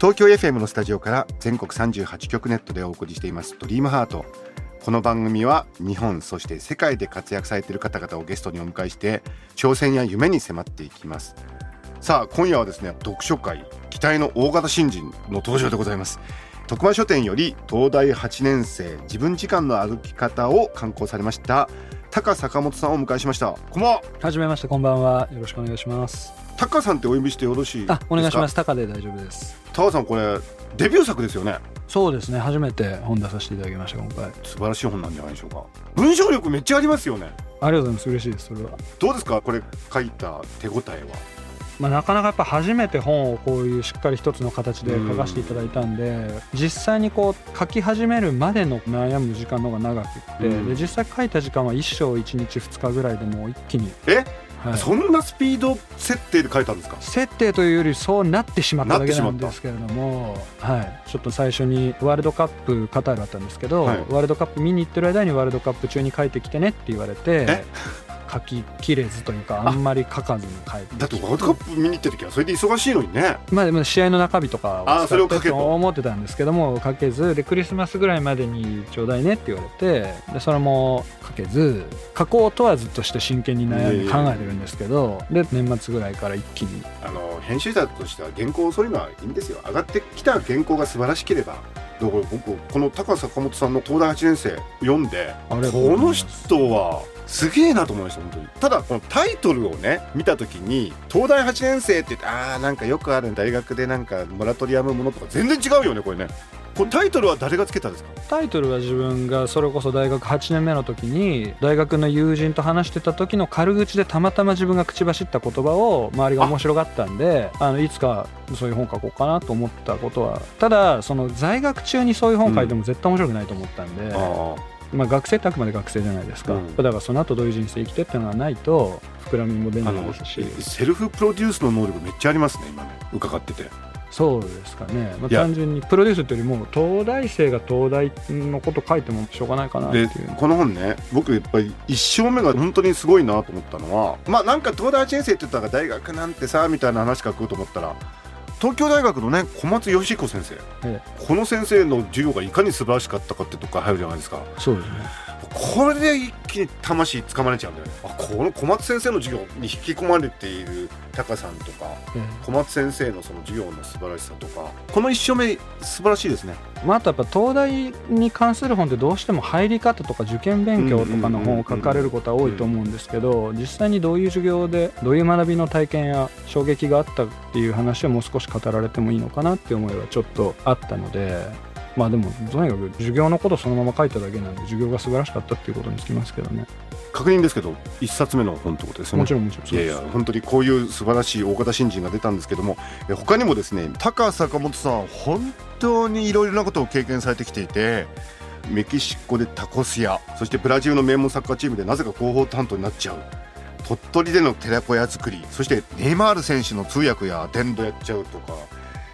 東京 FM のスタジオから全国38局ネットでお送りしています。ドリームハート。この番組は日本そして世界で活躍されている方々をゲストにお迎えして挑戦や夢に迫っていきます。さあ今夜はですね読書会期待の大型新人の登場でございます。徳間書店より東大8年生自分時間の歩き方を刊行されました高坂本さんをお迎えしました。こんばんは。はじめましてこんばんは。よろしくお願いします。高さんってお呼びしてよろしいですか？あお願いします。タカで大丈夫です。高さんこれデビュー作ですよね。そうですね。初めて本出させていただきました今回。素晴らしい本なんじゃないでしょうか。文章力めっちゃありますよね。ありがとうございます。嬉しいですそれは、どうですか？これ書いた手応えはまあ、なかなかやっぱ初めて本をこういうしっかり一つの形で書かせていただいたんで実際にこう書き始めるまでの悩む時間の方が長くって、うん。で実際書いた時間は1章1日2日ぐらいでもう一気に、え、はい。そんなスピード設定で書いたんですか？設定というよりそうなってしまっただけなんですけれども、はい、ちょっと最初にワールドカップカタールだったんですけど、はい。ワールドカップ見に行ってる間にワールドカップ中に書いてきてねって言われてえ？書ききれずというかあ。んまり書かずに書いて。だってワールドカップ見に行った時はそれで忙しいのにね。まあでも試合の中日とかを使ってそれを書けとと思ってたんですけども書けずでクリスマスぐらいまでにちょうだいねって言われてでそれも書けず書こうとはずっとして真剣に悩んで考えてるんですけどで年末ぐらいから一気に。あの編集者としては原稿をそういうのはいいんですよ。上がってきた原稿が素晴らしければだから僕この高坂本さんの東大8年生読んでこの人はすげえなと思いました本当に。ただこのタイトルをね見た時に東大8年生って言ってああなんかよくある大学でなんかモラトリアムものとか全然違うよねこれね。これタイトルは誰がつけたんですか？タイトルは自分がそれこそ大学8年目の時に大学の友人と話してた時の軽口でたまたま自分が口走った言葉を周りが面白がったんであのいつかそういう本書こうかなと思ったことは。ただその在学中にそういう本書いても絶対面白くないと思ったんで、あまあ、学生ってあくまで学生じゃないですか、うん。だからその後どういう人生生きてっていうのがないと膨らみも出ないですし。セルフプロデュースの能力めっちゃありますね今ね。伺ってて。そうですかね、まあ、単純にプロデュースっていうよりも東大生が東大のこと書いてもしょうがないかなっていでう。この本ね僕やっぱり一章目が本当にすごいなと思ったのはまあなんか東大1年生って言ったら大学なんてさみたいな話書くと思ったら東京大学のね小松義彦先生。えこの先生の授業がいかに素晴らしかったかってとこから入るじゃないですか。そうですねこれで一気に魂つかまれちゃうんだよね。あこの小松先生の授業に引き込まれているタカさんとかえ小松先生のその授業の素晴らしさとか。この一章目素晴らしいですね。えまあ、あとやっぱ東大に関する本ってどうしても入り方とか受験勉強とかの本を書かれることは多いと思うんですけど実際にどういう授業でどういう学びの体験や衝撃があったっていう話をもう少し語られてもいいのかなっていう思いはちょっとあったのでまあでもとにかく授業のことそのまま書いただけなんで授業が素晴らしかったっていうことにつきますけどね。確認ですけど一冊目の本ってことですよね。もちろんもちろん。いやいや本当にこういう素晴らしい大型新人が出たんですけどもえ他にもですね高坂本さん本当にいろいろなことを経験されてきていてメキシコでタコス屋そしてブラジルの名門サッカーチームでなぜか広報担当になっちゃう。鳥取での寺子屋作りそしてネイマール選手の通訳やアテンドやっちゃうとか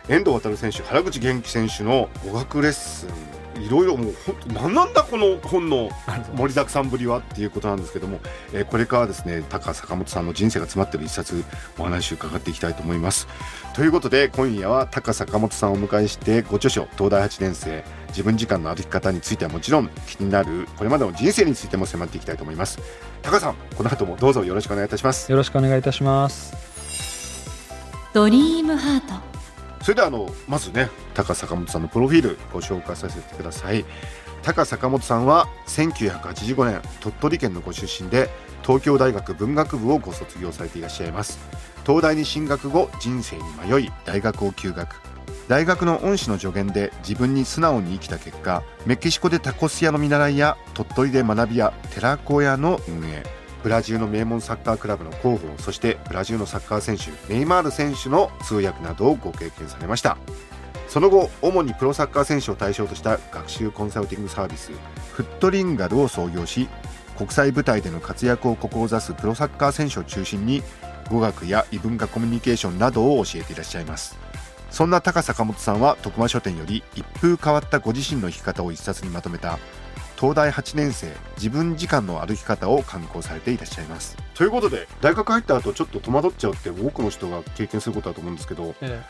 遠藤航選手原口元気選手の語学レッスン。いろいろもう本当何なんだこの本の盛りだくさんぶりはっていうことなんですけども、えーこれからですね高坂本さんの人生が詰まっている一冊お話を伺っていきたいと思います。ということで今夜は高坂本さんをお迎えしてご著書東大8年生自分時間の歩き方についてはもちろん気になるこれまでの人生についても迫っていきたいと思います。高さんこの後もどうぞよろしくお願いいたします。よろしくお願いいたします。ドリームハートそれではあのまずね高坂本さんのプロフィールご紹介させてください。高坂本さんは1985年鳥取県のご出身で東京大学文学部をご卒業されていらっしゃいます。東大に進学後人生に迷い大学を休学。大学の恩師の助言で自分に素直に生きた結果メキシコでタコス屋の見習いや鳥取で学び屋寺子屋の運営。ブラジルの名門サッカークラブの広報そしてブラジルのサッカー選手ネイマール選手の通訳などをご経験されました。その後主にプロサッカー選手を対象とした学習コンサルティングサービスフットリンガルを創業し国際舞台での活躍を志すプロサッカー選手を中心に語学や異文化コミュニケーションなどを教えていらっしゃいます。そんな高坂本さんは徳間書店より一風変わったご自身の生き方を一冊にまとめた東大8年生自分時間の歩き方を刊行されていらっしゃいます。ということで大学入った後ちょっと戸惑っちゃうって多くの人が経験することだと思うんですけどえ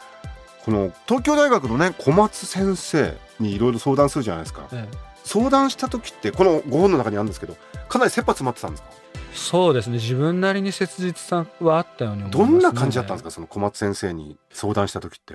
この東京大学のね小松先生にいろいろ相談するじゃないですか。えええ。相談した時ってこのご本の中にあるんですけどかなり切羽詰まってたんですか？そうですね。自分なりに切実さはあったように思います、ね、どんな感じだったんですか？その小松先生に相談した時って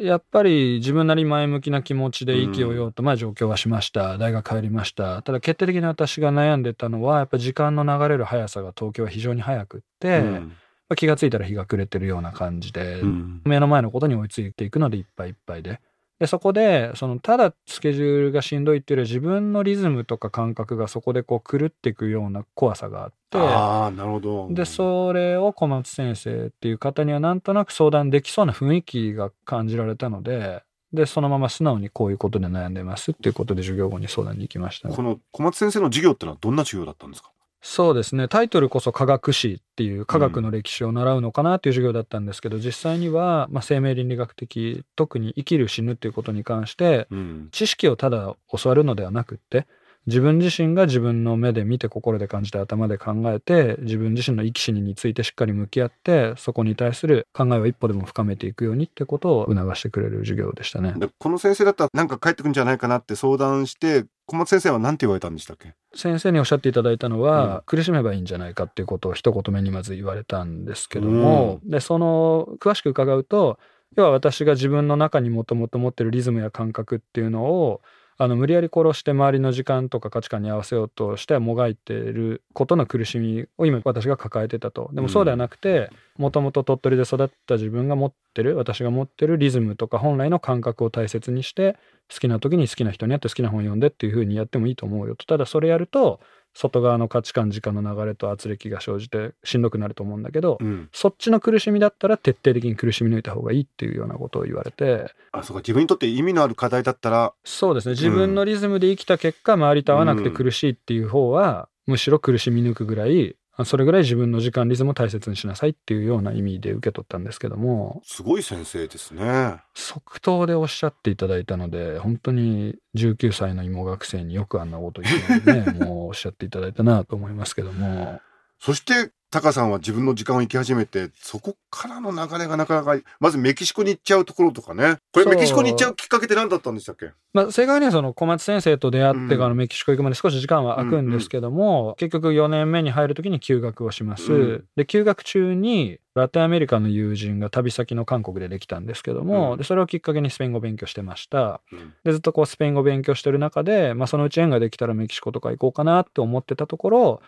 やっぱり自分なりに前向きな気持ちで意気揚々と、まあ上京はしました。大学入りました。ただ決定的に私が悩んでたのはやっぱ時間の流れる速さが東京は非常に速くって、まうん。あ気がついたら日が暮れてるような感じで、うん。目の前のことに追いついていくのでいっぱいいっぱいで。でそこでそのただスケジュールがしんどいっていうよりは自分のリズムとか感覚がそこでこう狂っていくような怖さがあってああなるほど。でそれを小松先生っていう方にはなんとなく相談できそうな雰囲気が感じられたのででそのまま素直にこういうことで悩んでますっていうことで授業後に相談に行きましたね。この小松先生の授業ってのはどんな授業だったんですか？そうですね。タイトルこそ科学史っていう科学の歴史を習うのかなっていう授業だったんですけど、実際には、まあ、生命倫理学的特に生きる死ぬっていうことに関してうん。知識をただ教わるのではなくって自分自身が自分の目で見て心で感じて頭で考えて自分自身の生き死にについてしっかり向き合ってそこに対する考えを一歩でも深めていくようにってことを促してくれる授業でしたね。でこの先生だったらなんか帰ってくんじゃないかなって相談して小松先生は何て言われたんでしたっけ先生におっしゃっていただいたのは、うん。苦しめばいいんじゃないかっていうことを一言目にまず言われたんですけども、でその詳しく伺うと要は私が自分の中にもともと持ってるリズムや感覚っていうのをあの無理やり殺して周りの時間とか価値観に合わせようとしてもがいていることの苦しみを今私が抱えてたと。でもそうではなくてもともと鳥取で育った自分が持ってる私が持ってるリズムとか本来の感覚を大切にして好きな時に好きな人に会って好きな本読んでっていう風にやってもいいと思うよと。ただそれやると外側の価値観時間の流れと圧力が生じてしんどくなると思うんだけど、うん。そっちの苦しみだったら徹底的に苦しみ抜いた方がいいっていうようなことを言われて。あそうか自分にとって意味のある課題だったら？そうですね。自分のリズムで生きた結果周りと合わなくて苦しいっていう方は、むしろ苦しみ抜くぐらいあそれぐらい自分の時間リズムを大切にしなさいっていうような意味で受け取ったんですけども。すごい先生ですね。即答でおっしゃっていただいたので本当に19歳の芋学生によくあんなこと言うのねもうおっしゃっていただいたなと思いますけども。そしてタカさんは自分の時間を生き始めてそこからの流れがなかなかまずメキシコに行っちゃうところとかね。これメキシコに行っちゃうきっかけって何だったんでしたっけ？まあ、正確にはその小松先生と出会ってからうんメキシコ行くまで少し時間は空くんですけども、結局4年目に入る時に休学をします、うん。で休学中にラテンアメリカの友人が旅先の韓国でできたんですけども、うん。でそれをきっかけにスペイン語を勉強してました。うん。でずっとこうスペイン語を勉強してる中で、まあ、そのうち縁ができたらメキシコとか行こうかなって思ってたところ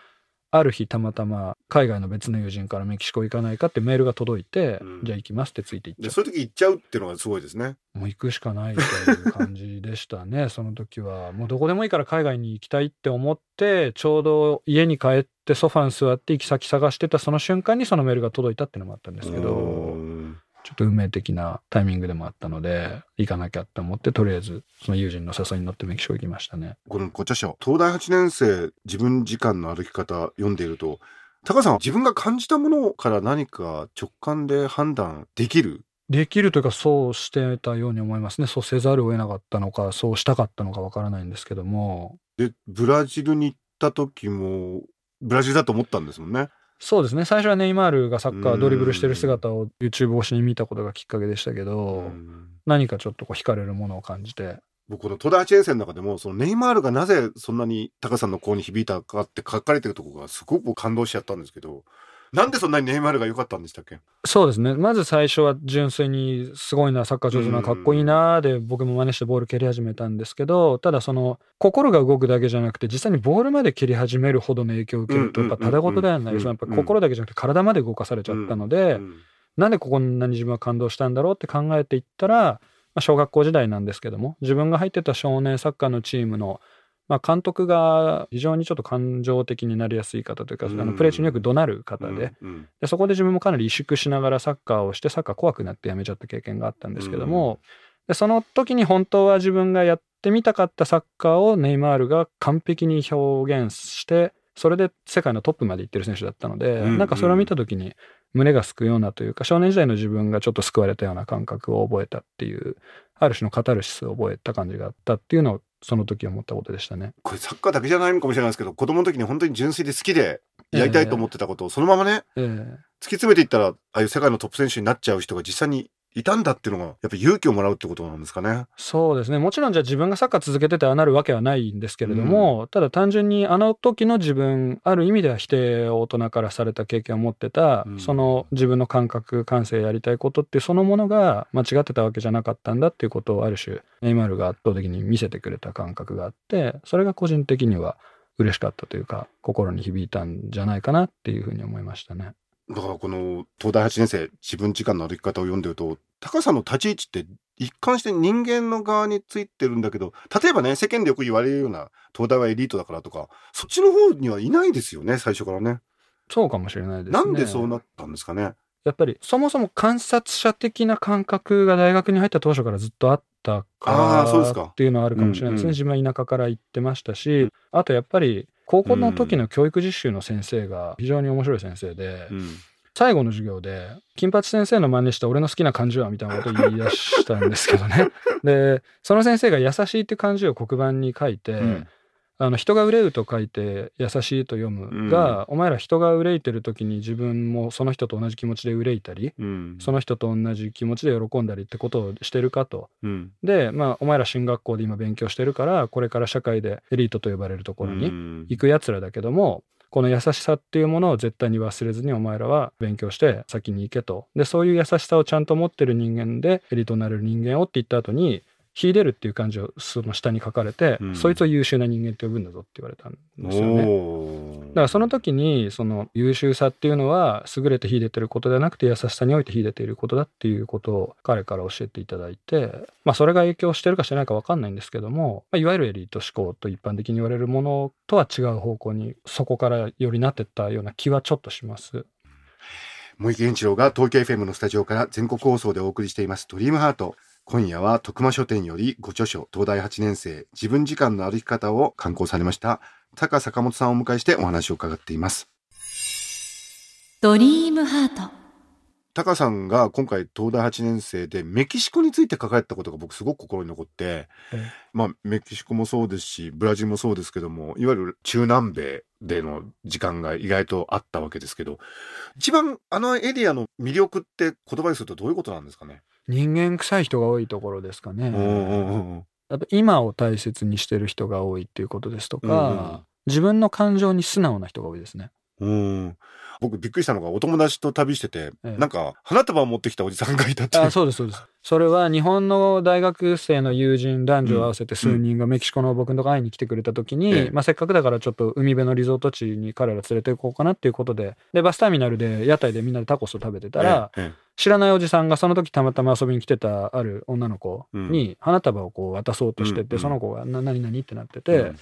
ある日たまたま海外の別の友人からメキシコ行かないかってメールが届いて、うん。じゃあ行きますってついて行っちゃっでそういう時行っちゃうっていうのがすごいですね。もう行くしかないという感じでしたね、その時は。もうどこでもいいから海外に行きたいって思って、ちょうど家に帰ってソファに座って行き先探してたその瞬間にそのメールが届いたっていうのもあったんですけうど、んちょっと運命的なタイミングでもあったので、行かなきゃって思って、とりあえずその友人の誘いに乗ってメキシコ行きましたね。このご著書東大8年生自分時間の歩き方読んでいるとタカさんは自分が感じたものから何か直感で判断できる？できるというか、そうしてたように思いますね。そうせざるを得なかったのか、そうしたかったのかわからないんですけども、でブラジルに行った時もブラジルだと思ったんですもんねそうですね。最初はネイマールがサッカうんードリブルしてる姿を YouTube 越しに見たことがきっかけでしたけど、うん。何かちょっとこう惹かれるものを感じて。僕この東大8年生の中でもそのネイマールがなぜそんなにタカさんの子に響いたかって書かれてるところがすごく感動しちゃったんですけどなんでそんなにネイマールが良かったんでしたっけ？そうですね。まず最初は純粋にすごいなサッカー上手なかっこいいなで僕も真似してボール蹴り始めたんですけどただその心が動くだけじゃなくて実際にボールまで蹴り始めるほどの影響を受けるとうんやっぱただ事ではないやっぱ心だけじゃなくて体まで動かされちゃったので、うんなんでここんなに自分は感動したんだろうって考えていったら、まあ、小学校時代なんですけども自分が入ってた少年サッカーのチームの、まあ、監督が非常にちょっと感情的になりやすい方というか、うん。あのプレー中によく怒鳴る方で,、うんでそこで自分もかなり萎縮しながらサッカーをしてサッカー怖くなってやめちゃった経験があったんですけども、でその時に本当は自分がやってみたかったサッカーをネイマールが完璧に表現してそれで世界のトップまで行ってる選手だったので、うんなんかそれを見た時に胸がすくようなというか少年時代の自分がちょっと救われたような感覚を覚えたっていうある種のカタルシスを覚えた感じがあったっていうのをその時思ったことでしたね。これサッカーだけじゃないのかもしれないですけど子供の時に本当に純粋で好きでやりたいと思ってたことをそのままねええ突き詰めていったらああいう世界のトップ選手になっちゃう人が実際にいたんだっていうのがやっぱ勇気をもらうってことなんですかね。そうですねもちろんじゃあ自分がサッカー続けててああなるわけはないんですけれども、ただ単純にあの時の自分ある意味では否定を大人からされた経験を持ってた、うんその自分の感覚感性やりたいことってそのものが間違ってたわけじゃなかったんだっていうことをある種ネイマールが圧倒的に見せてくれた感覚があってそれが個人的には嬉しかったというか心に響いたんじゃないかなっていうふうに思いましたね。だからこの東大8年生自分時間の歩き方を読んでると高さんの立ち位置って一貫して人間の側についてるんだけど例えばね世間でよく言われるような東大はエリートだからとかそっちの方にはいないですよね最初からね。そうかもしれないですね。なんでそうなったんですかね？やっぱりそもそも観察者的な感覚が大学に入った当初からずっとあったあーそうですかからっていうのはあるかもしれないですね。うんうん自分は田舎から行ってましたし、あとやっぱり高校の時の教育実習の先生が非常に面白い先生で、うん。最後の授業で金八先生の真似した俺の好きな漢字は？みたいなことを言い出したんですけどね。で、その先生が優しいって漢字を黒板に書いて、うんあの人が憂うと書いて優しいと読むが、お前ら人が憂いてる時に自分もその人と同じ気持ちで憂いたり、うんその人と同じ気持ちで喜んだりってことをしてるかと。うんで、まあ、お前ら進学校で今勉強してるから、これから社会でエリートと呼ばれるところにうん行く奴らだけども、この優しさっていうものを絶対に忘れずにお前らは勉強して先に行けと。で、そういう優しさをちゃんと持ってる人間でエリートになれる人間をって言った後に、秀でるっていう漢字をその下に書かれて、うんそいつを優秀な人間って呼ぶんだぞって言われたんですよね。だからその時にその優秀さっていうのは優れて秀でてることではなくて優しさにおいて秀でていることだっていうことを彼から教えていただいてまあそれが影響してるかしてないか分かんないんですけども、まあ、いわゆるエリート思考と一般的に言われるものとは違う方向にそこからよりなってったような気はちょっとします。森木源一郎が東京 FM のスタジオから全国放送でお送りしていますドリームハート今夜は徳間書店よりご著書東大8年生自分時間の歩き方を刊行されました高坂本さんをお迎えしてお話を伺っています。ドリームハート。高さんが今回東大8年生でメキシコについて書かれたことが僕すごく心に残ってええ。まあメキシコもそうですしブラジルもそうですけどもいわゆる中南米での時間が意外とあったわけですけど一番あのエリアの魅力って言葉にするとどういうことなんですかね？人間臭い人が多いところですかね。やっぱ今を大切にしてる人が多いっていうことですとか、うんうん自分の感情に素直な人が多いですね。うん。僕びっくりしたのがお友達と旅してて、ええ。なんか花束を持ってきたおじさんがいたっていう。あそうですそうです。それは日本の大学生の友人男女合わせて数人がメキシコの僕のとこ会いに来てくれた時に、ええ。まあ、せっかくだからちょっと海辺のリゾート地に彼ら連れて行こうかなっていうことででバスターミナルで屋台でみんなでタコスを食べてたら、ええ知らないおじさんがその時たまたま遊びに来てたある女の子に花束をこう渡そうとしてて、うんその子が「な何々?」ってなってえて、うん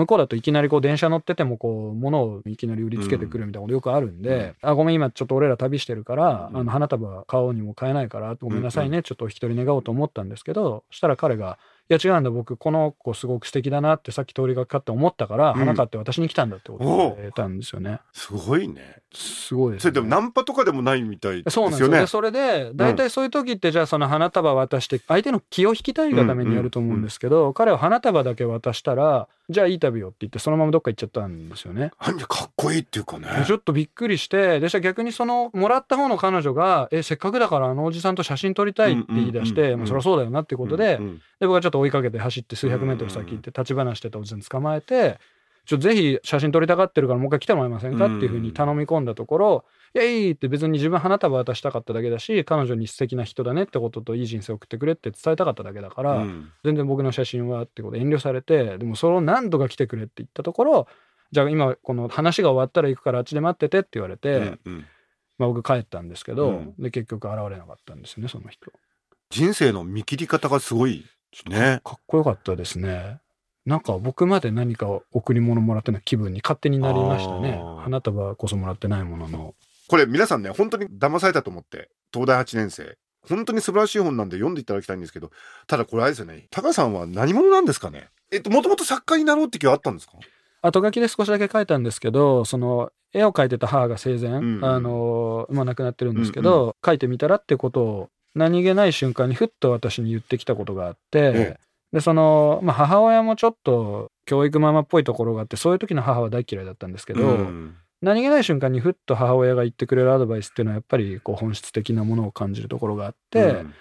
向こうだといきなりこう電車乗っててもこう物をいきなり売りつけてくるみたいなことよくあるんで、あごめん今ちょっと俺ら旅してるから、うん。あの花束買おうにも買えないからごめんなさいね、ちょっとお引き取り願おうと思ったんですけどそしたら彼が「いや違うんだ僕この子すごく素敵だなってさっき通りがかって思ったから、うん。花買って私に来たんだ」ってことをたんですよね。すごいね。すごいです、ね。それでもナンパとかでもないみたいですそうなんですよ。ね。よねそれで、大体そういう時って、じゃあその花束渡して、相手の気を引きたいがためにやると思うんですけど、彼は花束だけ渡したら、じゃあいい旅よって言って、そのままどっか行っちゃったんですよね。かっこいいっていうかね。ちょっとびっくりして、で逆にその、もらった方の彼女が、え、せっかくだからあのおじさんと写真撮りたいって言い出して、まあそりゃそうだよなっていうことで、うんうんで、僕はちょっと追いかけて走って数百メートル先行って立ち話してたおじさん捕まえて、ちょぜひ写真撮りたがってるからもう一回来てもらえませんかっていうふうに頼み込んだところ、いやいいって別に自分花束渡したかっただけだし、彼女に素敵な人だねってことといい人生送ってくれって伝えたかっただけだから、うん。全然僕の写真はってことで遠慮されて、でもそれを何度か来てくれって言ったところ、じゃあ今この話が終わったら行くからあっちで待っててって言われて、まあ僕帰ったんですけど、うん。で結局現れなかったんですよね、その人。人生の見切り方がすごいね。かっこよかったですね。なんか僕まで何か贈り物もらってない気分に勝手になりましたね。花束こそもらってないものの。これ皆さんね本当に騙されたと思って東大8年生。本当に素晴らしい本なんで読んでいただきたいんですけどただこれあれですよね。タカさんは何者なんですかね?えっともともと作家になろうって気はあったんですか?後書きで少しだけ書いたんですけどその絵を描いてた母が生前、んうん。あのもう亡くなってるんですけど、描いてみたらってことを何気ない瞬間にふっと私に言ってきたことがあって、えでその、まあ、母親もちょっと教育ママっぽいところがあってそういう時の母は大嫌いだったんですけど、うん。何気ない瞬間にふっと母親が言ってくれるアドバイスっていうのはやっぱりこう本質的なものを感じるところがあって、うん。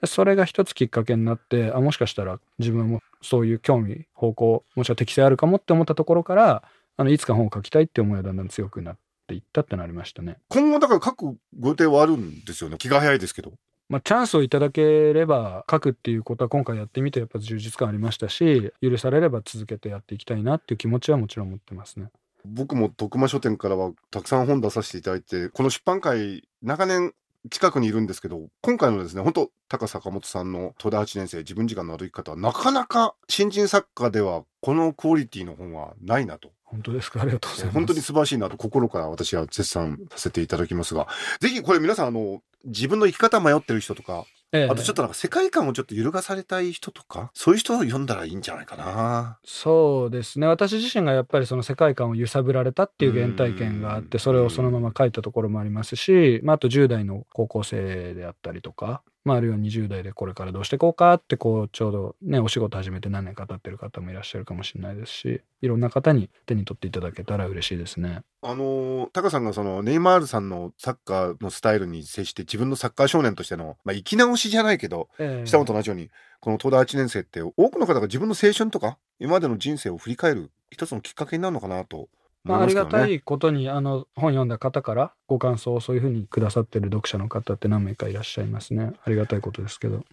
でそれが一つきっかけになってあもしかしたら自分もそういう興味方向もしくは適性あるかもって思ったところからあのいつか本を書きたいって思いがだんだん強くなっていったってなりましたね。今後だから書くご予定はあるんですよね。気が早いですけどまあ、チャンスをいただければ書くっていうことは今回やってみてやっぱ充実感ありましたし許されれば続けてやっていきたいなっていう気持ちはもちろん持ってますね。僕も徳間書店からはたくさん本出させていただいてこの出版会長年近くにいるんですけど今回のですね本当高坂本さんの東大8年生自分時間の歩き方はなかなか新人作家ではこのクオリティの本はないなと本当ですか？ありがとうございます。本当に素晴らしいなと心から私は絶賛させていただきますが。ぜひこれ皆さんあの自分の生き方迷ってる人とかええ。あとちょっとなんか世界観をちょっと揺るがされたい人とかそういう人を読んだらいいんじゃないかな。そうですね。私自身がやっぱりその世界観を揺さぶられたっていう原体験があっうんてそれをそのまま書いたところもありますし、まあ、あと10代の高校生であったりとか、まあ、あるいは20代でこれからどうしていこうかってこうちょうどねお仕事始めて何年か経ってる方もいらっしゃるかもしれないですしいろんな方に手に取っていただけたら嬉しいですね。あのタカさんがそのネイマールさんのサッカーのスタイルに接して自分のサッカー少年としての、まあ、生き直しじゃないけどしたのと同じようにこの東大1年生って多くの方が自分の青春とか今までの人生を振り返る一つのきっかけになるのかなとまあ、あり。がたいことにあの本読んだ方からご感想をそういうふうにくださってる読者の方って何名かいらっしゃいますね。ありがたいことですけど。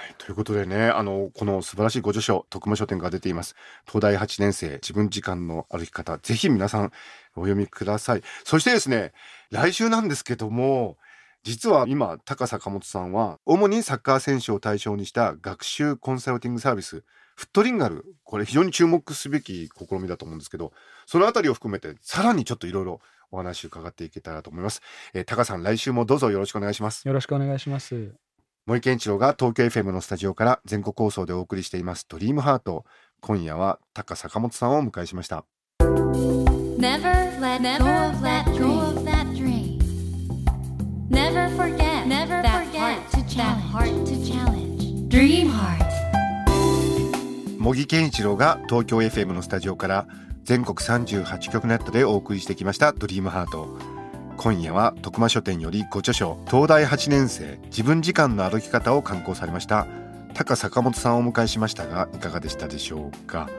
はい、ということでねあのこの素晴らしいご著書徳間書店が出ています。東大8年生自分時間の歩き方ぜひ皆さんお読みください。そしてですね来週なんですけども実は今高坂本さんは主にサッカー選手を対象にした学習コンサルティングサービスフットリンガル。これ非常に注目すべき試みだと思うんですけどそのあたりを含めてさらにちょっといろいろお話伺っていけたらと思います、えー、高さん来週もどうぞよろしくお願いしますよろしくお願いします森健一郎が東京 FM のスタジオから全国放送でお送りしています「ドリームハート今夜は高坂本さんをお迎えしました Never let go of that dream. Never forget Never that heart to challenge. heart to challenge. Dream Heart. 茂木健一郎が東京 FM のスタジオから全国38局ネットでお送りしてきました「ドリームハート。今夜は徳間書店よりご著書東大8年生自分時間の歩き方を刊行されました高坂本さんをお迎えしましたがいかがでしたでしょうか。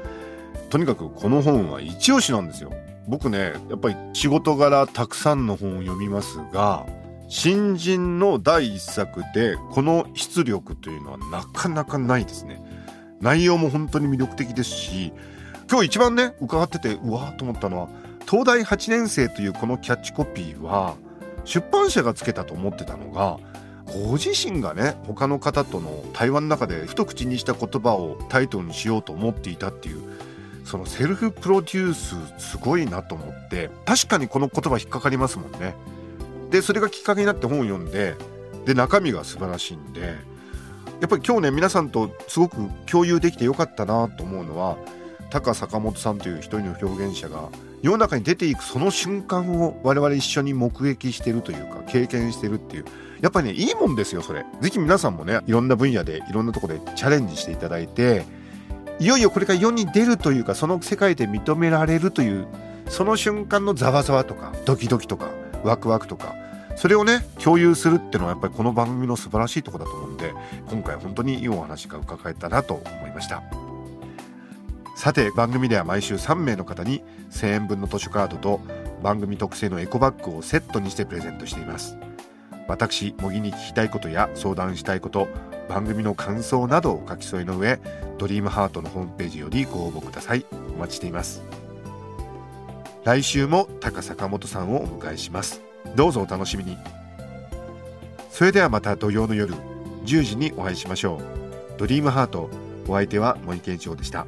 とにかくこの本は一押しなんですよ。僕ねやっぱり仕事柄たくさんの本を読みますが新人の第一作でこの出力というのはなかなかないですね。内容も本当に魅力的ですし今日一番ね伺っててうわーと思ったのは東大8年生というこのキャッチコピーは出版社がつけたと思ってたのがご自身がね他の方との対話の中でふと口にした言葉をタイトルにしようと思っていたっていうそのセルフプロデュースすごいなと思って確かにこの言葉引っかかりますもんね。でそれがきっかけになって本を読んでで中身が素晴らしいんでやっぱり今日ね皆さんとすごく共有できてよかったなと思うのは高坂本さんという一人の表現者が世の中に出ていくその瞬間を我々一緒に目撃してるというか経験してるっていう。やっぱりねいいもんですよそれ。ぜひ皆さんもねいろんな分野でいろんなとこでチャレンジしていただいていよいよこれから世に出るというかその世界で認められるというその瞬間のざわざわとかドキドキとかワクワクとかそれをね共有するっていうのはやっぱりこの番組の素晴らしいとこだと思うんで今回本当にいいお話が伺えたなと思いました。さて番組では毎週3名の方に1000円分の図書カードと番組特製のエコバッグをセットにしてプレゼントしています。私茂木に聞きたいことや相談したいこと番組の感想などを書き添えの上ドリームハートのホームページよりご応募ください。お待ちしています。来週も高坂本さんをお迎えします。どうぞお楽しみに。それではまた土曜の夜10時にお会いしましょう。ドリームハートお相手は森健一郎でした。